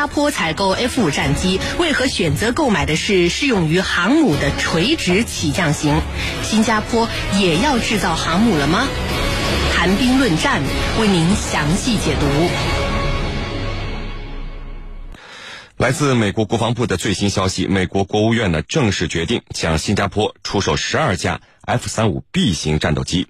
新加坡采购 F 五战机，为何选择购买的是适用于航母的垂直起降型？新加坡也要制造航母了吗？谈兵论战，为您详细解读。来自美国国防部的最新消息，美国国务院呢正式决定向新加坡出售十二架 F 三五 B 型战斗机。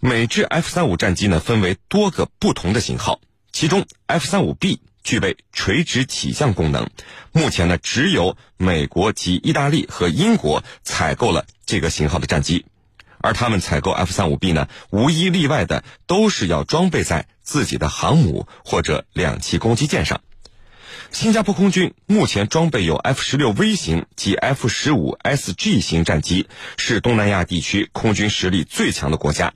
美制 F 三五战机呢分为多个不同的型号，其中 F 三五 B 具备垂直起降功能。目前呢只有美国及意大利和英国采购了这个型号的战机，而他们采购 F 三五 B 呢无一例外的都是要装备在自己的航母或者两栖攻击舰上。新加坡空军目前装备有 F 十六 V 型及 F 十五 SG 型战机，是东南亚地区空军实力最强的国家。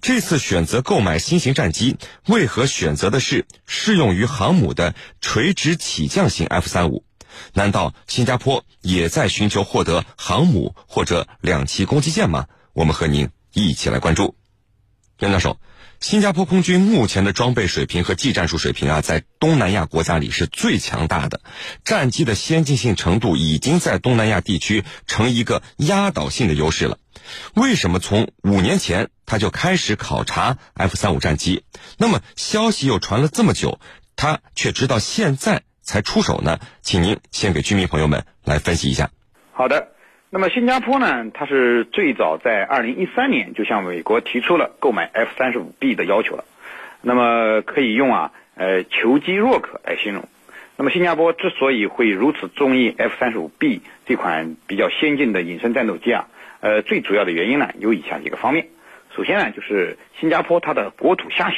这次选择购买新型战机，为何选择的是适用于航母的垂直起降型 F 三五？难道新加坡也在寻求获得航母或者两栖攻击舰吗？我们和您一起来关注，袁教授。新加坡空军目前的装备水平和技战术水平啊，在东南亚国家里是最强大的，战机的先进性程度已经在东南亚地区成一个压倒性的优势了。为什么从五年前他就开始考察 F 三五战机？那么消息又传了这么久，他却直到现在才出手呢？请您先给居民朋友们来分析一下。好的。那么新加坡呢？它是最早在二零一三年就向美国提出了购买 F 三十五 B 的要求了。那么可以用啊，呃，求机若渴来形容。那么新加坡之所以会如此中意 F 三十五 B 这款比较先进的隐身战斗机啊，呃，最主要的原因呢有以下几个方面。首先呢，就是新加坡它的国土狭小，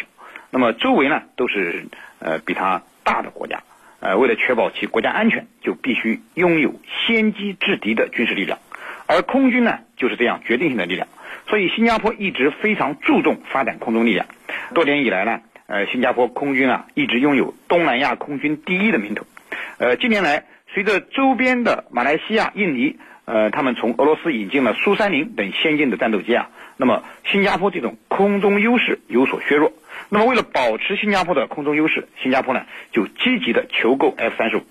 那么周围呢都是呃比它大的国家。呃，为了确保其国家安全，就必须拥有先机制敌的军事力量，而空军呢，就是这样决定性的力量。所以，新加坡一直非常注重发展空中力量。多年以来呢，呃，新加坡空军啊，一直拥有东南亚空军第一的名头。呃，近年来，随着周边的马来西亚、印尼，呃，他们从俄罗斯引进了苏三零等先进的战斗机啊，那么新加坡这种空中优势有所削弱。那么，为了保持新加坡的空中优势，新加坡呢就积极的求购 F 三十五。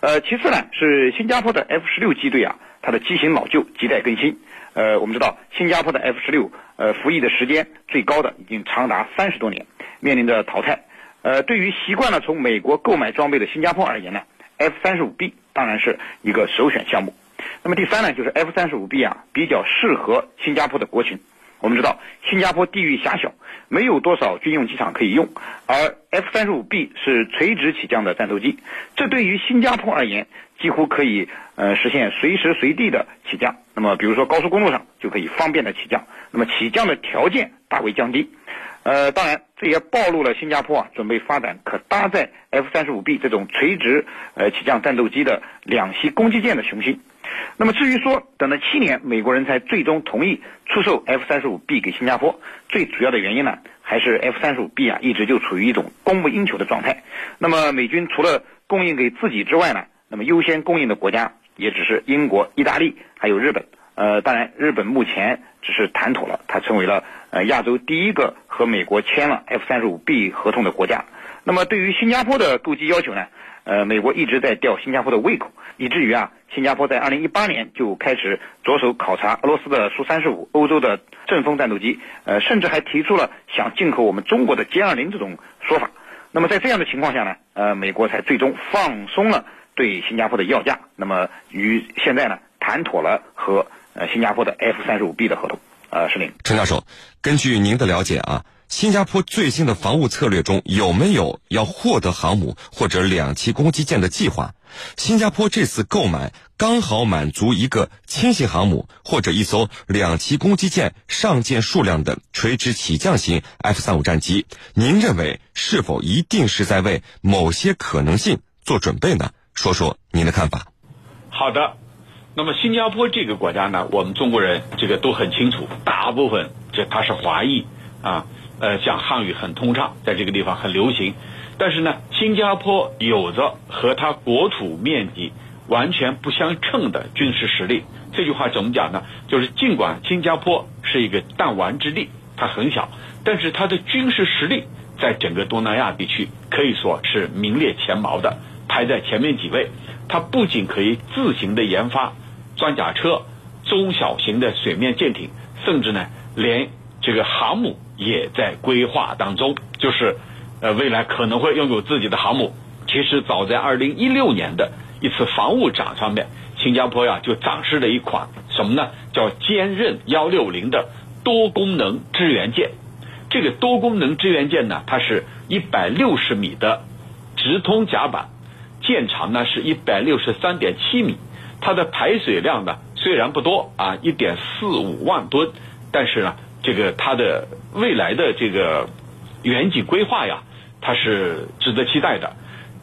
呃，其次呢是新加坡的 F 十六机队啊，它的机型老旧，亟待更新。呃，我们知道新加坡的 F 十六呃服役的时间最高的已经长达三十多年，面临着淘汰。呃，对于习惯了从美国购买装备的新加坡而言呢，F 三十五 B 当然是一个首选项目。那么第三呢，就是 F 三十五 B 啊比较适合新加坡的国情。我们知道新加坡地域狭小。没有多少军用机场可以用，而 F 三十五 B 是垂直起降的战斗机，这对于新加坡而言，几乎可以呃实现随时随地的起降。那么，比如说高速公路上就可以方便的起降，那么起降的条件大为降低。呃，当然，这也暴露了新加坡啊准备发展可搭载 F 三十五 B 这种垂直呃起降战斗机的两栖攻击舰的雄心。那么至于说等了七年，美国人才最终同意出售 F 三十五 B 给新加坡，最主要的原因呢，还是 F 三十五 B 啊一直就处于一种供不应求的状态。那么美军除了供应给自己之外呢，那么优先供应的国家也只是英国、意大利还有日本。呃，当然日本目前只是谈妥了，它成为了呃亚洲第一个和美国签了 F 三十五 B 合同的国家。那么对于新加坡的购机要求呢？呃，美国一直在吊新加坡的胃口，以至于啊，新加坡在二零一八年就开始着手考察俄罗斯的苏三十五、欧洲的阵风战斗机，呃，甚至还提出了想进口我们中国的歼二零这种说法。那么在这样的情况下呢，呃，美国才最终放松了对新加坡的要价，那么与现在呢谈妥了和呃新加坡的 F 三十五 B 的合同。呃，是您，陈教授，根据您的了解啊。新加坡最新的防务策略中有没有要获得航母或者两栖攻击舰的计划？新加坡这次购买刚好满足一个轻型航母或者一艘两栖攻击舰上舰数量的垂直起降型 F 三五战机。您认为是否一定是在为某些可能性做准备呢？说说您的看法。好的，那么新加坡这个国家呢，我们中国人这个都很清楚，大部分这它是华裔啊。呃，讲汉语很通畅，在这个地方很流行。但是呢，新加坡有着和它国土面积完全不相称的军事实力。这句话怎么讲呢？就是尽管新加坡是一个弹丸之地，它很小，但是它的军事实力在整个东南亚地区可以说是名列前茅的。排在前面几位。它不仅可以自行的研发装甲车、中小型的水面舰艇，甚至呢，连这个航母也在规划当中，就是呃未来可能会拥有自己的航母。其实早在二零一六年的一次防务展上面，新加坡呀就展示了一款什么呢？叫坚韧幺六零的多功能支援舰。这个多功能支援舰呢，它是一百六十米的直通甲板，舰长呢是一百六十三点七米，它的排水量呢虽然不多啊，一点四五万吨，但是呢，这个它的未来的这个远景规划呀，它是值得期待的。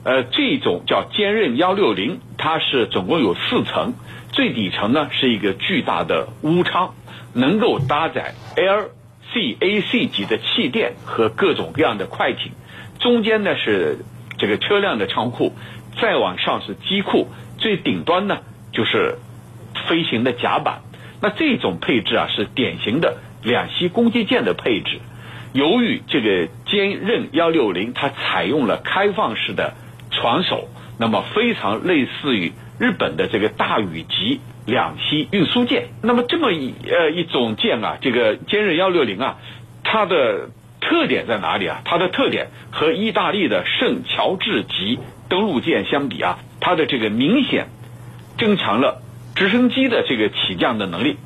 呃，这种叫坚韧幺六零，它是总共有四层，最底层呢是一个巨大的坞舱，能够搭载 LCAC 级的气垫和各种各样的快艇，中间呢是这个车辆的仓库，再往上是机库，最顶端呢就是飞行的甲板。那这种配置啊是典型的两栖攻击舰的配置。由于这个坚韧幺六零，它采用了开放式的。船首，那么非常类似于日本的这个大宇级两栖运输舰。那么这么一呃一种舰啊，这个坚韧幺六零啊，它的特点在哪里啊？它的特点和意大利的圣乔治级登陆舰相比啊，它的这个明显增强了直升机的这个起降的能力。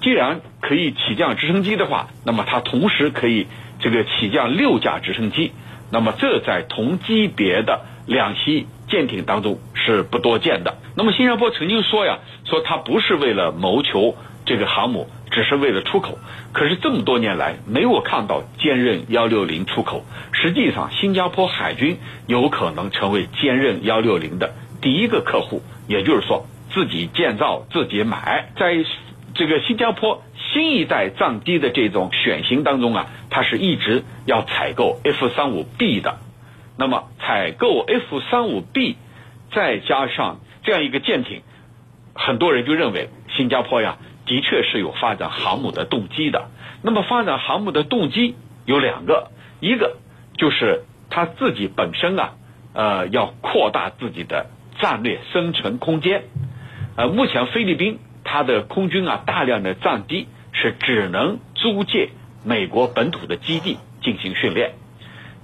既然可以起降直升机的话，那么它同时可以这个起降六架直升机。那么这在同级别的两栖舰艇当中是不多见的。那么新加坡曾经说呀，说它不是为了谋求这个航母，只是为了出口。可是这么多年来没有看到坚韧幺六零出口。实际上，新加坡海军有可能成为坚韧幺六零的第一个客户，也就是说自己建造自己买。在这个新加坡新一代战机的这种选型当中啊，它是一直要采购 F 三五 B 的。那么采购 F 三五 B，再加上这样一个舰艇，很多人就认为新加坡呀的确是有发展航母的动机的。那么发展航母的动机有两个，一个就是它自己本身啊，呃，要扩大自己的战略生存空间。呃，目前菲律宾它的空军啊大量的战机是只能租借美国本土的基地进行训练。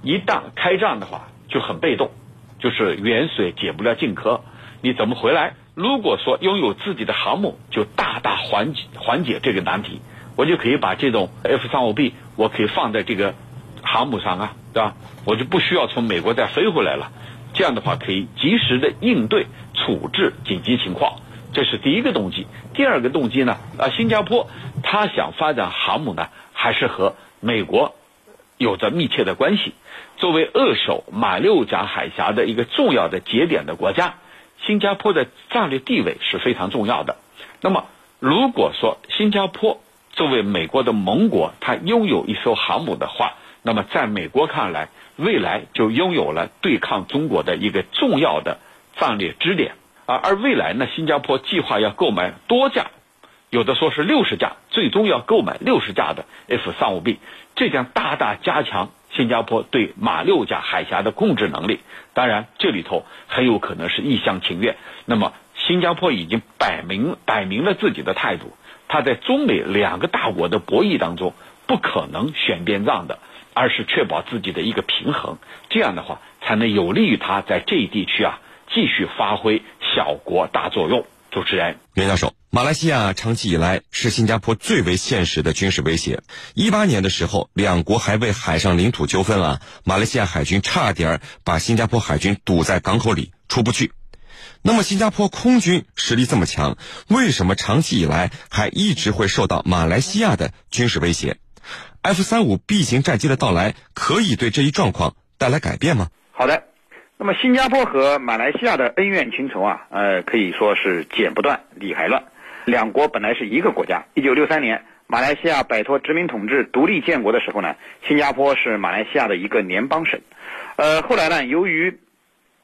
一旦开战的话，就很被动，就是远水解不了近渴，你怎么回来？如果说拥有自己的航母，就大大缓解缓解这个难题。我就可以把这种 F 三五 B，我可以放在这个航母上啊，对吧？我就不需要从美国再飞回来了。这样的话，可以及时的应对处置紧急情况，这是第一个动机。第二个动机呢？啊，新加坡他想发展航母呢，还是和美国有着密切的关系。作为扼守马六甲海峡的一个重要的节点的国家，新加坡的战略地位是非常重要的。那么，如果说新加坡作为美国的盟国，它拥有一艘航母的话，那么在美国看来，未来就拥有了对抗中国的一个重要的战略支点啊。而未来呢，新加坡计划要购买多架，有的说是六十架，最终要购买六十架的 F 三五 B，这将大大加强。新加坡对马六甲海峡的控制能力，当然这里头很有可能是一厢情愿。那么，新加坡已经摆明摆明了自己的态度，他在中美两个大国的博弈当中不可能选边站的，而是确保自己的一个平衡。这样的话，才能有利于他在这一地区啊继续发挥小国大作用。主持人袁教授。马来西亚长期以来是新加坡最为现实的军事威胁。一八年的时候，两国还为海上领土纠纷啊，马来西亚海军差点把新加坡海军堵在港口里出不去。那么，新加坡空军实力这么强，为什么长期以来还一直会受到马来西亚的军事威胁？F 三五 B 型战机的到来可以对这一状况带来改变吗？好的。那么，新加坡和马来西亚的恩怨情仇啊，呃，可以说是剪不断，理还乱。两国本来是一个国家。一九六三年，马来西亚摆脱殖民统治、独立建国的时候呢，新加坡是马来西亚的一个联邦省。呃，后来呢，由于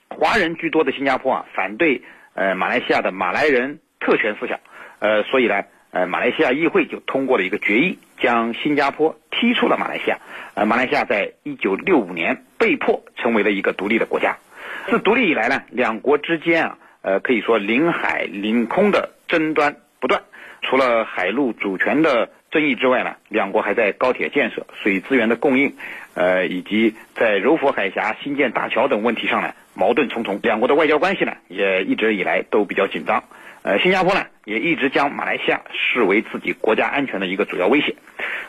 华人居多的新加坡啊，反对呃马来西亚的马来人特权思想，呃，所以呢，呃，马来西亚议会就通过了一个决议，将新加坡踢出了马来西亚。呃，马来西亚在一九六五年被迫成为了一个独立的国家。自独立以来呢，两国之间啊，呃，可以说领海、领空的争端不断。除了海陆主权的争议之外呢，两国还在高铁建设、水资源的供应，呃，以及在柔佛海峡新建大桥等问题上呢，矛盾重重。两国的外交关系呢，也一直以来都比较紧张。呃，新加坡呢，也一直将马来西亚视为自己国家安全的一个主要威胁。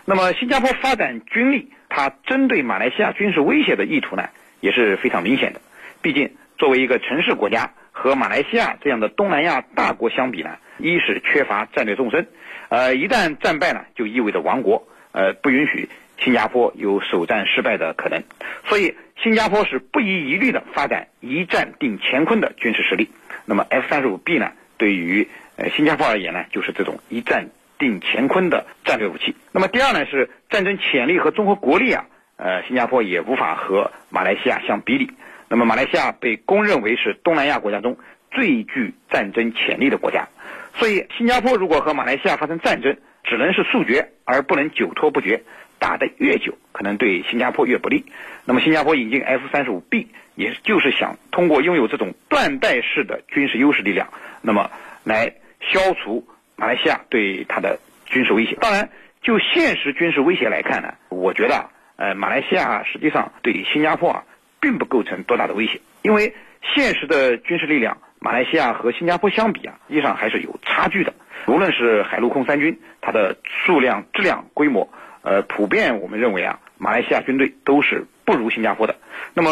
那么，新加坡发展军力，它针对马来西亚军事威胁的意图呢，也是非常明显的。毕竟，作为一个城市国家，和马来西亚这样的东南亚大国相比呢，一是缺乏战略纵深，呃，一旦战败呢，就意味着亡国，呃，不允许新加坡有首战失败的可能。所以，新加坡是不遗余力的发展一战定乾坤的军事实力。那么，F 三十五 B 呢，对于呃新加坡而言呢，就是这种一战定乾坤的战略武器。那么，第二呢，是战争潜力和综合国力啊，呃，新加坡也无法和马来西亚相比拟。那么，马来西亚被公认为是东南亚国家中最具战争潜力的国家，所以新加坡如果和马来西亚发生战争，只能是速决，而不能久拖不决。打得越久，可能对新加坡越不利。那么，新加坡引进 F 三十五 B，也就是想通过拥有这种断代式的军事优势力量，那么来消除马来西亚对它的军事威胁。当然，就现实军事威胁来看呢，我觉得，呃，马来西亚实际上对新加坡啊。并不构成多大的威胁，因为现实的军事力量，马来西亚和新加坡相比啊，实际上还是有差距的。无论是海陆空三军，它的数量、质量、规模，呃，普遍我们认为啊，马来西亚军队都是不如新加坡的。那么，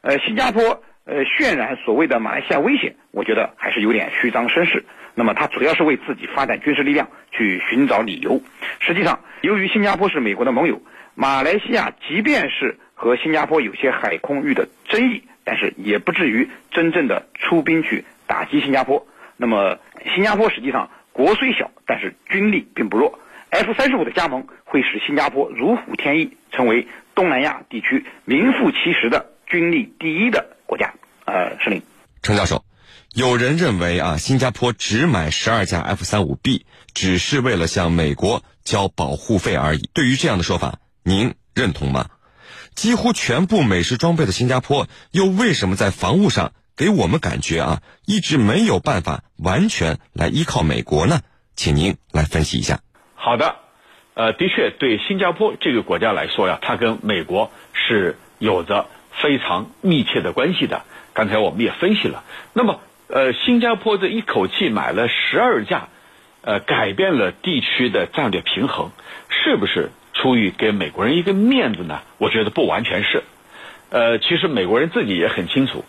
呃，新加坡呃渲染所谓的马来西亚威胁，我觉得还是有点虚张声势。那么，它主要是为自己发展军事力量去寻找理由。实际上，由于新加坡是美国的盟友，马来西亚即便是和新加坡有些海空域的争议，但是也不至于真正的出兵去打击新加坡。那么，新加坡实际上国虽小，但是军力并不弱。F 三十五的加盟会使新加坡如虎添翼，成为东南亚地区名副其实的军力第一的国家。呃，石林，陈教授，有人认为啊，新加坡只买十二架 F 三五 B，只是为了向美国交保护费而已。对于这样的说法，您认同吗？几乎全部美式装备的新加坡，又为什么在防务上给我们感觉啊，一直没有办法完全来依靠美国呢？请您来分析一下。好的，呃，的确，对新加坡这个国家来说呀，它跟美国是有着非常密切的关系的。刚才我们也分析了，那么，呃，新加坡这一口气买了十二架，呃，改变了地区的战略平衡，是不是？出于给美国人一个面子呢，我觉得不完全是。呃，其实美国人自己也很清楚，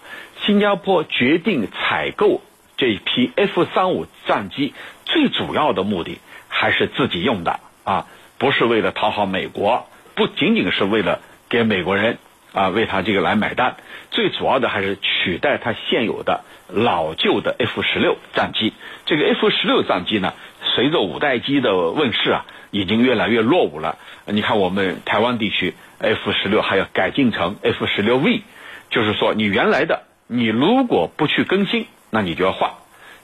新加坡决定采购这一批 F 三五战机，最主要的目的还是自己用的啊，不是为了讨好美国，不仅仅是为了给美国人啊为他这个来买单，最主要的还是取代他现有的老旧的 F 十六战机。这个 F 十六战机呢，随着五代机的问世啊。已经越来越落伍了。你看，我们台湾地区 F 十六还要改进成 F 十六 V，就是说，你原来的你如果不去更新，那你就要换。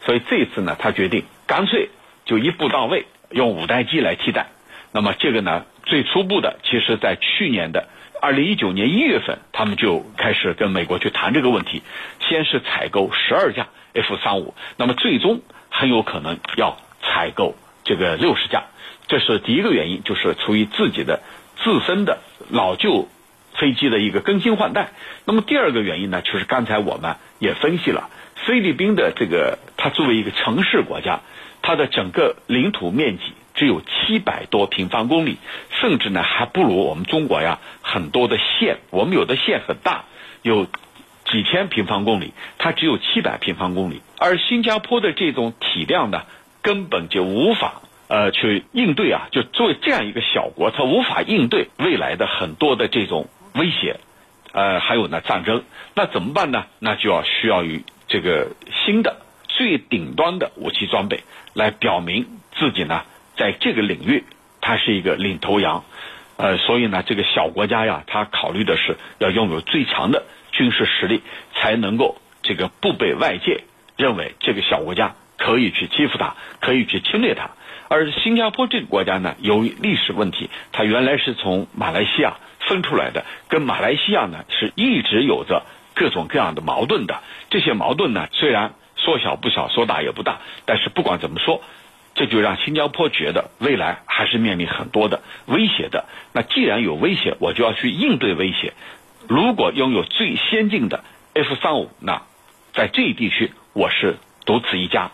所以这次呢，他决定干脆就一步到位，用五代机来替代。那么这个呢，最初步的，其实在去年的二零一九年一月份，他们就开始跟美国去谈这个问题。先是采购十二架 F 三五，那么最终很有可能要采购这个六十架。这是第一个原因，就是出于自己的自身的老旧飞机的一个更新换代。那么第二个原因呢，就是刚才我们也分析了，菲律宾的这个它作为一个城市国家，它的整个领土面积只有七百多平方公里，甚至呢还不如我们中国呀很多的县。我们有的县很大，有几千平方公里，它只有七百平方公里。而新加坡的这种体量呢，根本就无法。呃，去应对啊，就作为这样一个小国，它无法应对未来的很多的这种威胁，呃，还有呢战争，那怎么办呢？那就要需要于这个新的最顶端的武器装备来表明自己呢，在这个领域它是一个领头羊，呃，所以呢，这个小国家呀，它考虑的是要拥有最强的军事实力，才能够这个不被外界认为这个小国家可以去欺负它，可以去侵略它。而新加坡这个国家呢，由于历史问题，它原来是从马来西亚分出来的，跟马来西亚呢是一直有着各种各样的矛盾的。这些矛盾呢，虽然说小不小，说大也不大，但是不管怎么说，这就让新加坡觉得未来还是面临很多的威胁的。那既然有威胁，我就要去应对威胁。如果拥有最先进的 F 三五，那在这一地区我是独此一家，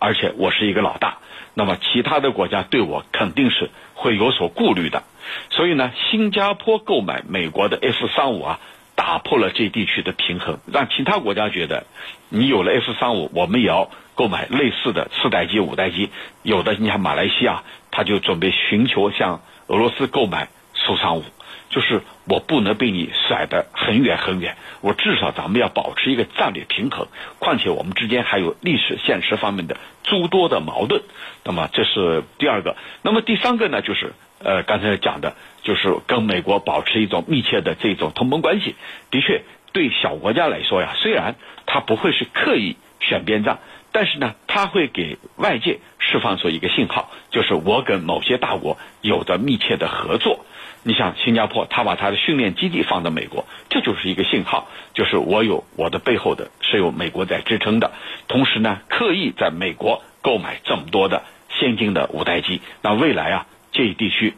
而且我是一个老大。那么其他的国家对我肯定是会有所顾虑的。所以呢，新加坡购买美国的 F 三五啊，打破了这地区的平衡，让其他国家觉得，你有了 F 三五，我们也要购买类似的四代机、五代机。有的，你看马来西亚，他就准备寻求向俄罗斯购买苏三五。就是我不能被你甩得很远很远，我至少咱们要保持一个战略平衡。况且我们之间还有历史现实方面的诸多的矛盾。那么这是第二个。那么第三个呢，就是呃刚才讲的，就是跟美国保持一种密切的这种同盟关系。的确，对小国家来说呀，虽然它不会是刻意选边站，但是呢，它会给外界释放出一个信号，就是我跟某些大国有着密切的合作。你像新加坡，他把他的训练基地放在美国，这就是一个信号，就是我有我的背后的是有美国在支撑的。同时呢，刻意在美国购买这么多的先进的五代机，那未来啊，这一地区，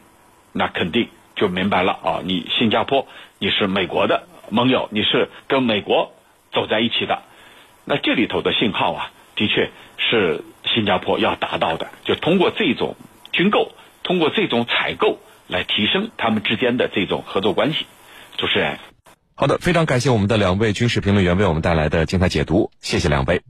那肯定就明白了啊，你新加坡你是美国的盟友，你是跟美国走在一起的。那这里头的信号啊，的确是新加坡要达到的，就通过这种军购，通过这种采购。来提升他们之间的这种合作关系。主持人，好的，非常感谢我们的两位军事评论员为我们带来的精彩解读，谢谢两位。